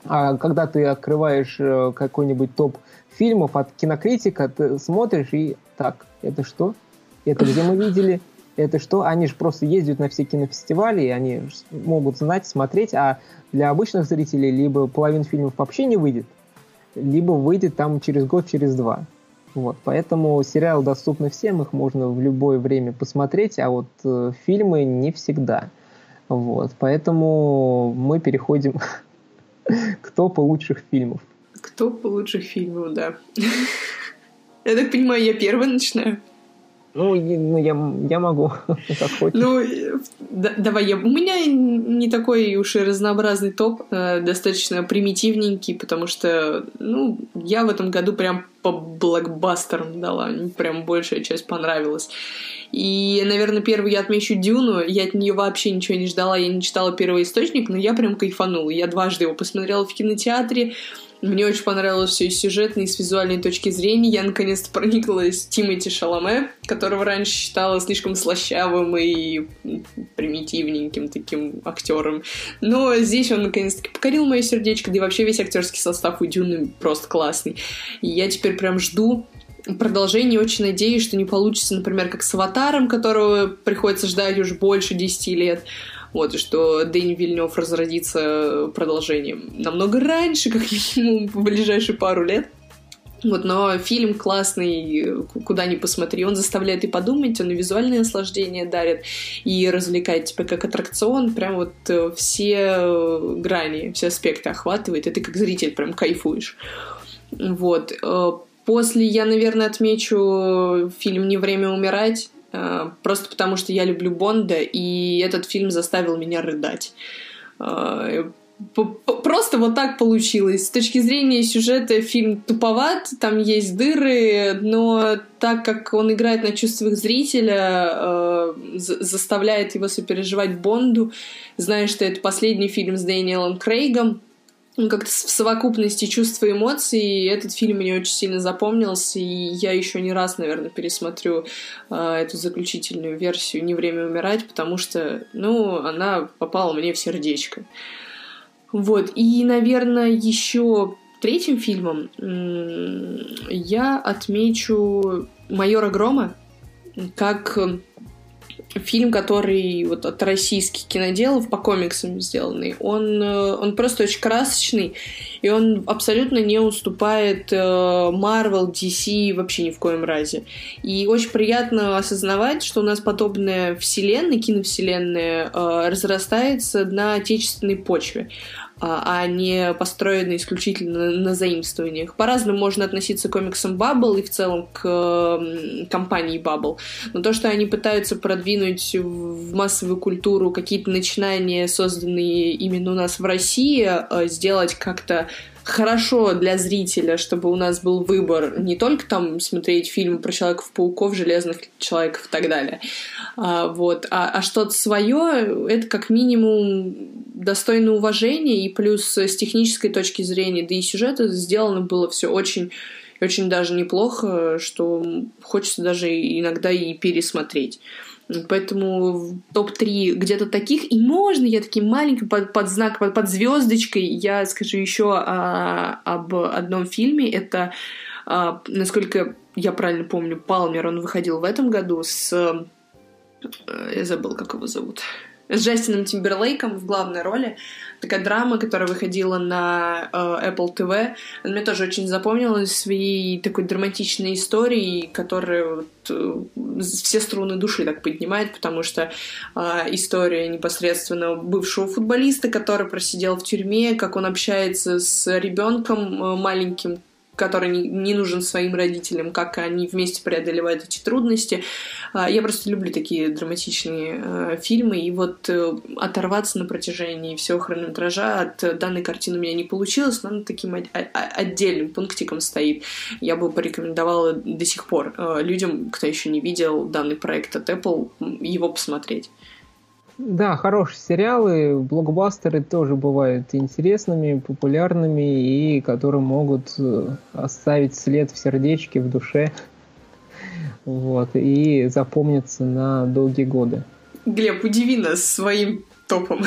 S1: А когда ты открываешь э, какой-нибудь топ фильмов от кинокритика, ты смотришь и так, это что? Это где мы видели? Это что? Они же просто ездят на все кинофестивали, и они могут знать, смотреть, а для обычных зрителей либо половина фильмов вообще не выйдет, либо выйдет там через год, через два. Вот, поэтому сериалы доступны всем, их можно в любое время посмотреть, а вот э, фильмы не всегда. Вот, поэтому мы переходим к топу лучших фильмов.
S2: К топу лучших фильмов, да. Я так понимаю, я первый начинаю.
S1: Ну, ну я, я могу, как хочешь.
S2: Ну, да, давай, я, у меня не такой уж и разнообразный топ, э, достаточно примитивненький, потому что, ну, я в этом году прям по блокбастерам дала, прям большая часть понравилась. И, наверное, первый я отмечу Дюну. Я от нее вообще ничего не ждала, я не читала первый источник, но я прям кайфанула. Я дважды его посмотрела в кинотеатре. Мне очень понравилось все и сюжетно, и с визуальной точки зрения. Я наконец-то прониклась Тимати Шаломе, которого раньше считала слишком слащавым и примитивненьким таким актером. Но здесь он наконец-таки покорил мое сердечко, да и вообще весь актерский состав у Дюны просто классный. И я теперь прям жду продолжение. Очень надеюсь, что не получится, например, как с «Аватаром», которого приходится ждать уже больше 10 лет. Вот, и что Дэнни Вильнев разродится продолжением намного раньше, как минимум, в ближайшие пару лет. Вот, но фильм классный, куда ни посмотри, он заставляет и подумать, он и визуальное наслаждение дарит, и развлекает тебя как аттракцион, прям вот э, все грани, все аспекты охватывает, и ты как зритель прям кайфуешь. Вот. Э, после я, наверное, отмечу фильм «Не время умирать», э, просто потому что я люблю Бонда, и этот фильм заставил меня рыдать. Просто вот так получилось. С точки зрения сюжета фильм туповат, там есть дыры, но так как он играет на чувствах зрителя, э, заставляет его сопереживать Бонду, зная, что это последний фильм с Дэниелом Крейгом, как-то в совокупности чувств и эмоций этот фильм мне очень сильно запомнился, и я еще не раз, наверное, пересмотрю э, эту заключительную версию «Не время умирать», потому что, ну, она попала мне в сердечко. Вот. И, наверное, еще третьим фильмом я отмечу «Майора Грома» как фильм, который вот от российских киноделов по комиксам сделанный, он, э, он просто очень красочный, и он абсолютно не уступает э, Marvel, DC вообще ни в коем разе. И очень приятно осознавать, что у нас подобная вселенная, киновселенная, э, разрастается на отечественной почве. А, а не построены исключительно на заимствованиях. По-разному можно относиться к комиксам Bubble и в целом к компании Bubble. Но то, что они пытаются продвинуть в массовую культуру какие-то начинания, созданные именно у нас в России, а, сделать как-то хорошо для зрителя, чтобы у нас был выбор не только там смотреть фильмы про Человеков-пауков, Железных Человеков и так далее, а, вот, а, а что-то свое, это как минимум достойно уважения, и плюс с технической точки зрения, да и сюжета сделано было все очень очень даже неплохо, что хочется даже иногда и пересмотреть. Поэтому топ-3 где-то таких. И можно я таким маленьким под, под знак, под, под звездочкой, я скажу еще а, об одном фильме. Это, а, насколько я правильно помню, Палмер, он выходил в этом году с... Э, я забыл, как его зовут с Джастином Тимберлейком в главной роли. Такая драма, которая выходила на э, Apple TV. Она мне тоже очень запомнилась своей такой драматичной историей, которая вот, э, все струны души так поднимает, потому что э, история непосредственно бывшего футболиста, который просидел в тюрьме, как он общается с ребенком э, маленьким, который не, нужен своим родителям, как они вместе преодолевают эти трудности. А, я просто люблю такие драматичные э, фильмы, и вот э, оторваться на протяжении всего хронометража от данной картины у меня не получилось, но она таким отдельным пунктиком стоит. Я бы порекомендовала до сих пор э, людям, кто еще не видел данный проект от Apple, его посмотреть.
S1: Да, хорошие сериалы, блокбастеры тоже бывают интересными, популярными и которые могут э, оставить след в сердечке, в душе, вот, и запомниться на долгие годы.
S2: Глеб, удиви нас своим топом.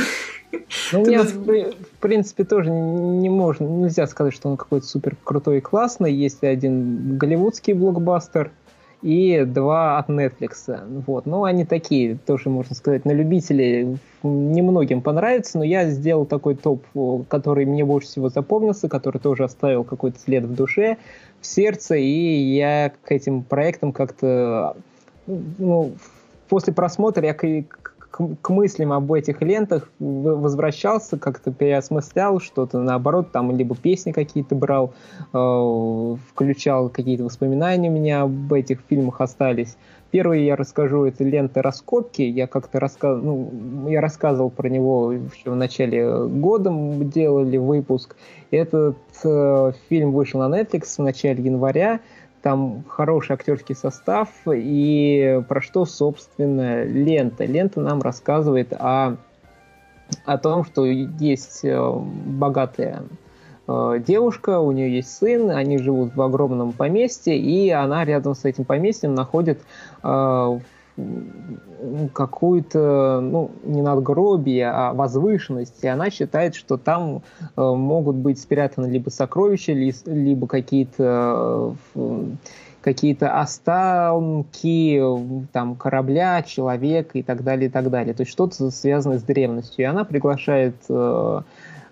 S1: Ну, у меня, нас... в принципе, тоже не можно, нельзя сказать, что он какой-то супер крутой и классный. Есть один голливудский блокбастер – и два от Netflix. Вот. Ну, они такие, тоже, можно сказать, на любителей немногим понравится, но я сделал такой топ, который мне больше всего запомнился, который тоже оставил какой-то след в душе, в сердце, и я к этим проектам как-то ну, после просмотра я к, к, к мыслям об этих лентах возвращался, как-то переосмыслял что-то, наоборот, там либо песни какие-то брал, э, включал какие-то воспоминания у меня об этих фильмах остались. Первый я расскажу, это лента «Раскопки». Я как-то рассказ... ну, я рассказывал про него еще в начале года, мы делали выпуск. Этот э, фильм вышел на Netflix в начале января там хороший актерский состав, и про что, собственно, лента. Лента нам рассказывает о, о том, что есть э, богатая э, девушка, у нее есть сын, они живут в огромном поместье, и она рядом с этим поместьем находит э, какую-то, ну, не надгробие, а возвышенность, и она считает, что там э, могут быть спрятаны либо сокровища, либо какие-то э, какие-то останки там корабля, человека и так далее, и так далее. То есть что-то связанное с древностью. И она приглашает э,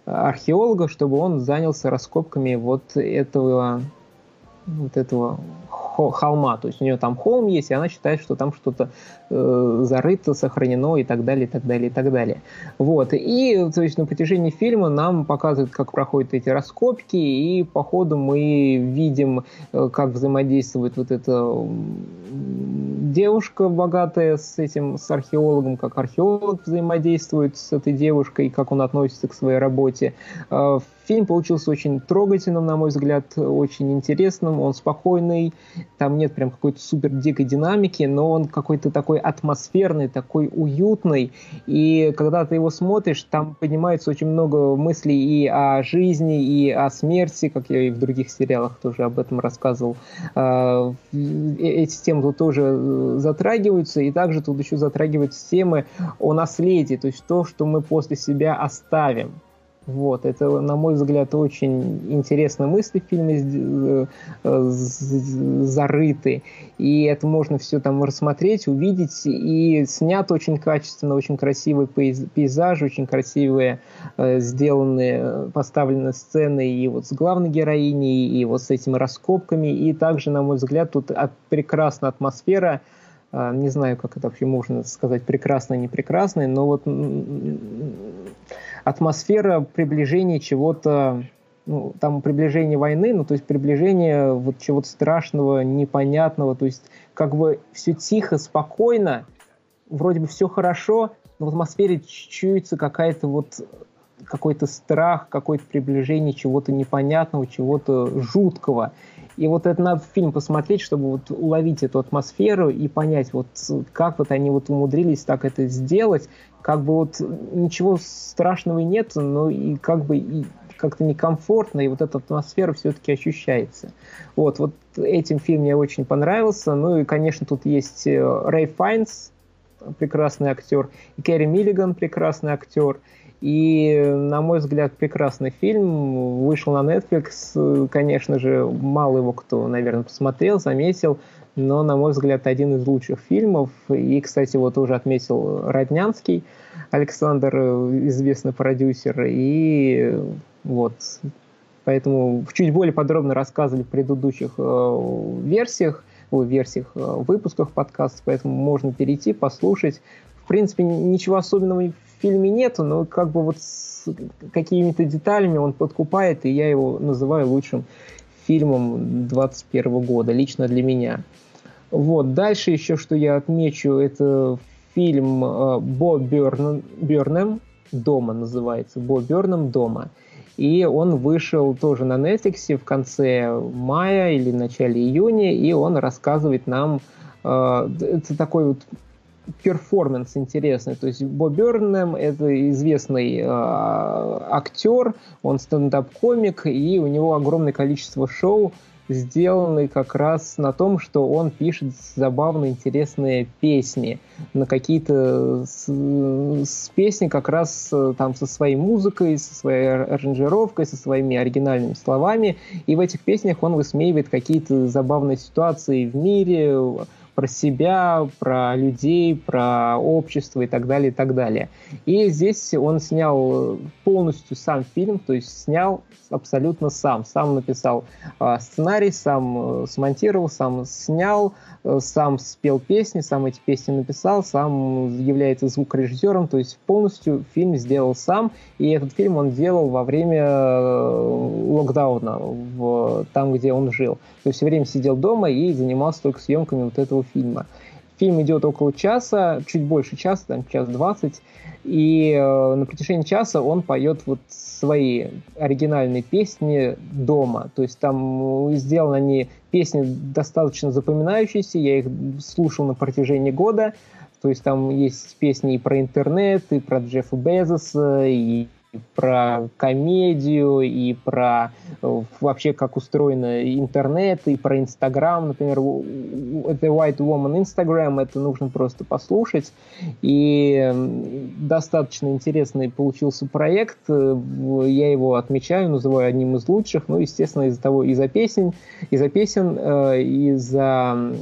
S1: археолога, чтобы он занялся раскопками вот этого вот этого холма. То есть у нее там холм есть, и она считает, что там что-то э, зарыто, сохранено и так далее, и так далее, и так далее. Вот. И то есть на протяжении фильма нам показывают, как проходят эти раскопки, и по ходу мы видим, э, как взаимодействует вот эта девушка богатая с этим, с археологом, как археолог взаимодействует с этой девушкой, как он относится к своей работе. Э, Фильм получился очень трогательным, на мой взгляд, очень интересным. Он спокойный, там нет прям какой-то супер дикой динамики, но он какой-то такой атмосферный, такой уютный. И когда ты его смотришь, там поднимается очень много мыслей и о жизни, и о смерти, как я и в других сериалах тоже об этом рассказывал. А, э, эти темы тут тоже э, затрагиваются, и также тут еще затрагиваются темы о наследии, то есть то, что мы после себя оставим. Вот, это, на мой взгляд, очень интересные мысли в фильме э, э, зарыты, и это можно все там рассмотреть, увидеть, и снят очень качественно, очень красивый пейзаж, очень красивые э, сделанные, поставлены сцены и вот с главной героиней, и вот с этими раскопками, и также, на мой взгляд, тут прекрасная атмосфера, не знаю, как это вообще можно сказать, прекрасная, не прекрасная, но вот атмосфера приближения чего-то, ну, там приближение войны, ну, то есть приближение вот чего-то страшного, непонятного, то есть как бы все тихо, спокойно, вроде бы все хорошо, но в атмосфере чуется какая-то вот какой-то страх, какое-то приближение чего-то непонятного, чего-то жуткого. И вот это надо фильм посмотреть, чтобы вот уловить эту атмосферу и понять, вот как вот они вот умудрились так это сделать, как бы вот ничего страшного нет, но и как бы и как-то некомфортно, и вот эта атмосфера все-таки ощущается. Вот, вот этим фильм мне очень понравился. Ну и, конечно, тут есть э, Рэй Файнс, прекрасный актер, и Кэрри Миллиган, прекрасный актер. И, на мой взгляд, прекрасный фильм. Вышел на Netflix. Конечно же, мало его кто, наверное, посмотрел, заметил но, на мой взгляд, один из лучших фильмов. И, кстати, вот уже отметил Роднянский, Александр, известный продюсер, и вот Поэтому чуть более подробно рассказывали в предыдущих э, версиях, в версиях, э, выпусках подкаста, поэтому можно перейти, послушать. В принципе, ничего особенного фильме нету, но как бы вот с какими-то деталями он подкупает, и я его называю лучшим фильмом 2021 года, лично для меня. Вот. Дальше еще, что я отмечу, это фильм э, Бо Берн, Бернем «Дома» называется. Бо Бернем «Дома». И он вышел тоже на Netflix в конце мая или начале июня, и он рассказывает нам... Э, это такой вот перформанс интересный. То есть Бо Бернем — это известный э, актер, он стендап-комик, и у него огромное количество шоу, сделанный как раз на том, что он пишет забавные, интересные песни. На какие-то с, с песни как раз э, там со своей музыкой, со своей аранжировкой, со своими оригинальными словами. И в этих песнях он высмеивает какие-то забавные ситуации в мире, про себя, про людей, про общество и так далее, и так далее. И здесь он снял полностью сам фильм, то есть снял абсолютно сам. Сам написал э, сценарий, сам э, смонтировал, сам снял, э, сам спел песни, сам эти песни написал, сам является звукорежиссером, то есть полностью фильм сделал сам. И этот фильм он делал во время э, локдауна, в, там, где он жил. То есть все время сидел дома и занимался только съемками вот этого фильма. Фильм идет около часа, чуть больше часа, там час двадцать, и э, на протяжении часа он поет вот свои оригинальные песни дома. То есть там э, сделаны они песни достаточно запоминающиеся, я их слушал на протяжении года. То есть там есть песни и про интернет, и про Джеффа Безоса, и про комедию, и про э, вообще как устроен интернет, и про Инстаграм. Например, это White Woman Instagram, это нужно просто послушать. И достаточно интересный получился проект. Я его отмечаю, называю одним из лучших. Ну, естественно, из-за того, из-за песен, из-за песен, э, из-за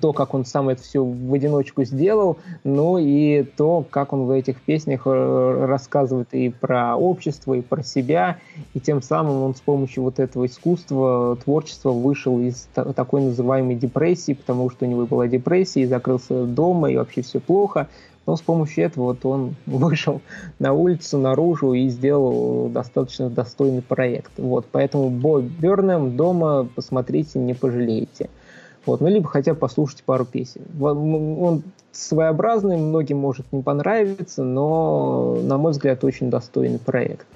S1: то, как он сам это все в одиночку сделал, ну и то, как он в этих песнях э, рассказывает и про общество, и про себя, и тем самым он с помощью вот этого искусства, творчества вышел из такой называемой депрессии, потому что у него была депрессия, и закрылся дома, и вообще все плохо, но с помощью этого вот он вышел на улицу, наружу и сделал достаточно достойный проект. Вот, поэтому Бой Бернем дома посмотрите, не пожалеете. Вот, ну, либо хотя бы послушать пару песен. Он своеобразный, многим может не понравиться, но, на мой взгляд, очень достойный проект.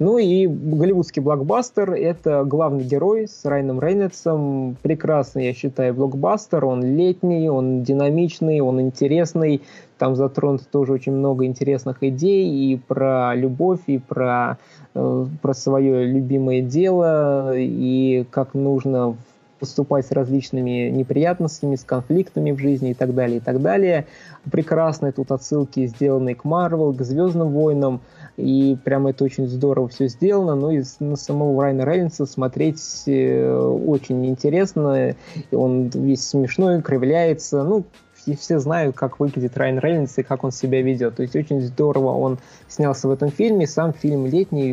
S1: Ну и голливудский блокбастер – это главный герой с Райаном Рейнольдсом. Прекрасный, я считаю, блокбастер. Он летний, он динамичный, он интересный. Там затронуто тоже очень много интересных идей и про любовь, и про, э, про свое любимое дело, и как нужно поступать с различными неприятностями, с конфликтами в жизни и так далее, и так далее. Прекрасные тут отсылки, сделанные к Марвел, к Звездным войнам, и прямо это очень здорово все сделано. Ну и на самого Райана Рейнса смотреть э, очень интересно. Он весь смешной, кривляется. Ну, и все знают, как выглядит Райан Рейнольдс и как он себя ведет. То есть очень здорово он снялся в этом фильме. Сам фильм летний,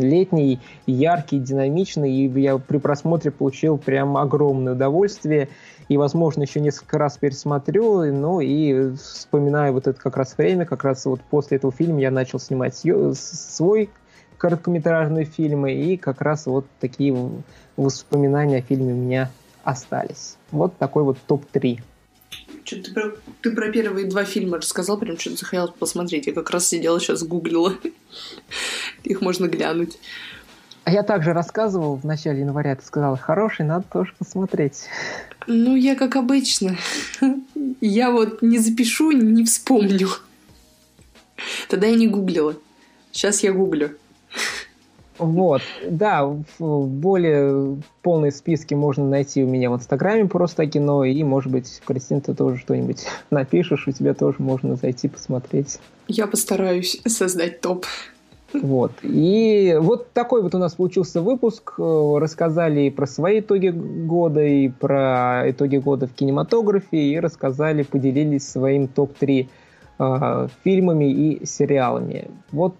S1: летний, яркий, динамичный. И я при просмотре получил прям огромное удовольствие. И, возможно, еще несколько раз пересмотрю. Ну и вспоминаю вот это как раз время. Как раз вот после этого фильма я начал снимать свой короткометражные фильмы. И как раз вот такие воспоминания о фильме у меня остались. Вот такой вот топ-3.
S2: Что ты про, ты про первые два фильма рассказал, прям что-то захотелось посмотреть. Я как раз сидела сейчас гуглила. Их можно глянуть.
S1: А я также рассказывал в начале января, ты сказал, хороший, надо тоже посмотреть.
S2: Ну, я как обычно. Я вот не запишу, не вспомню. Тогда я не гуглила. Сейчас я гуглю.
S1: Вот, да, более полные списки можно найти у меня в Инстаграме просто кино, и, может быть, Кристин, ты тоже что-нибудь напишешь, у тебя тоже можно зайти посмотреть.
S2: Я постараюсь создать топ.
S1: Вот. И вот такой вот у нас получился выпуск. Рассказали про свои итоги года, и про итоги года в кинематографе, и рассказали, поделились своим топ-3 э, фильмами и сериалами. Вот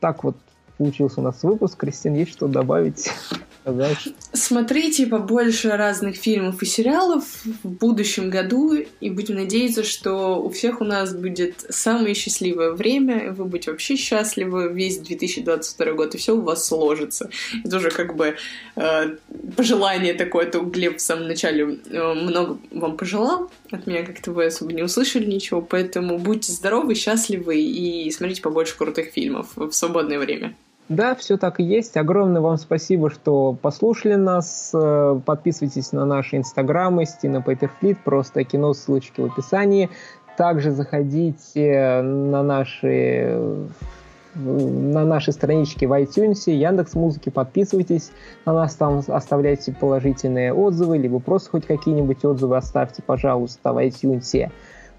S1: так вот получился у нас выпуск. Кристин, есть что добавить?
S2: Смотрите побольше разных фильмов и сериалов в будущем году, и будем надеяться, что у всех у нас будет самое счастливое время, и вы будете вообще счастливы весь 2022 год, и все у вас сложится. Это уже как бы э, пожелание такое, то Глеб в самом начале э, много вам пожелал, от меня как-то вы особо не услышали ничего, поэтому будьте здоровы, счастливы и смотрите побольше крутых фильмов в свободное время.
S1: Да, все так и есть. Огромное вам спасибо, что послушали нас. Э, подписывайтесь на наши инстаграмы, Стина Пейперфлит, просто кино, ссылочки в описании. Также заходите на наши на нашей страничке в iTunes, Яндекс Музыки, подписывайтесь на нас там, оставляйте положительные отзывы, либо просто хоть какие-нибудь отзывы оставьте, пожалуйста, в iTunes.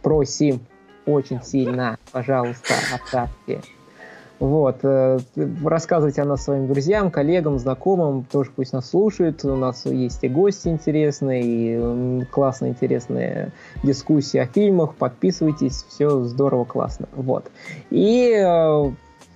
S1: Просим очень сильно, пожалуйста, оставьте. Вот. Э, рассказывайте о нас своим друзьям, коллегам, знакомым, тоже пусть нас слушают. У нас есть и гости интересные, и классные, интересные дискуссии о фильмах. Подписывайтесь, все здорово, классно. Вот. И э,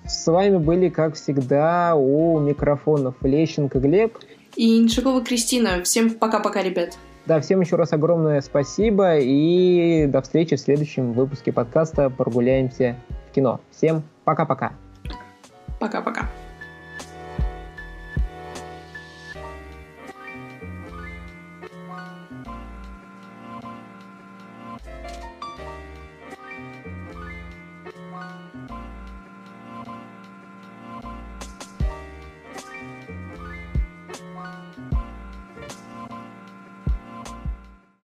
S1: с вами были, как всегда, у микрофонов Лещенко Глеб.
S2: И Иншикова Кристина. Всем пока-пока, ребят.
S1: Да, всем еще раз огромное спасибо и до встречи в следующем выпуске подкаста «Прогуляемся в кино». Всем пока-пока.
S2: Пока-пока.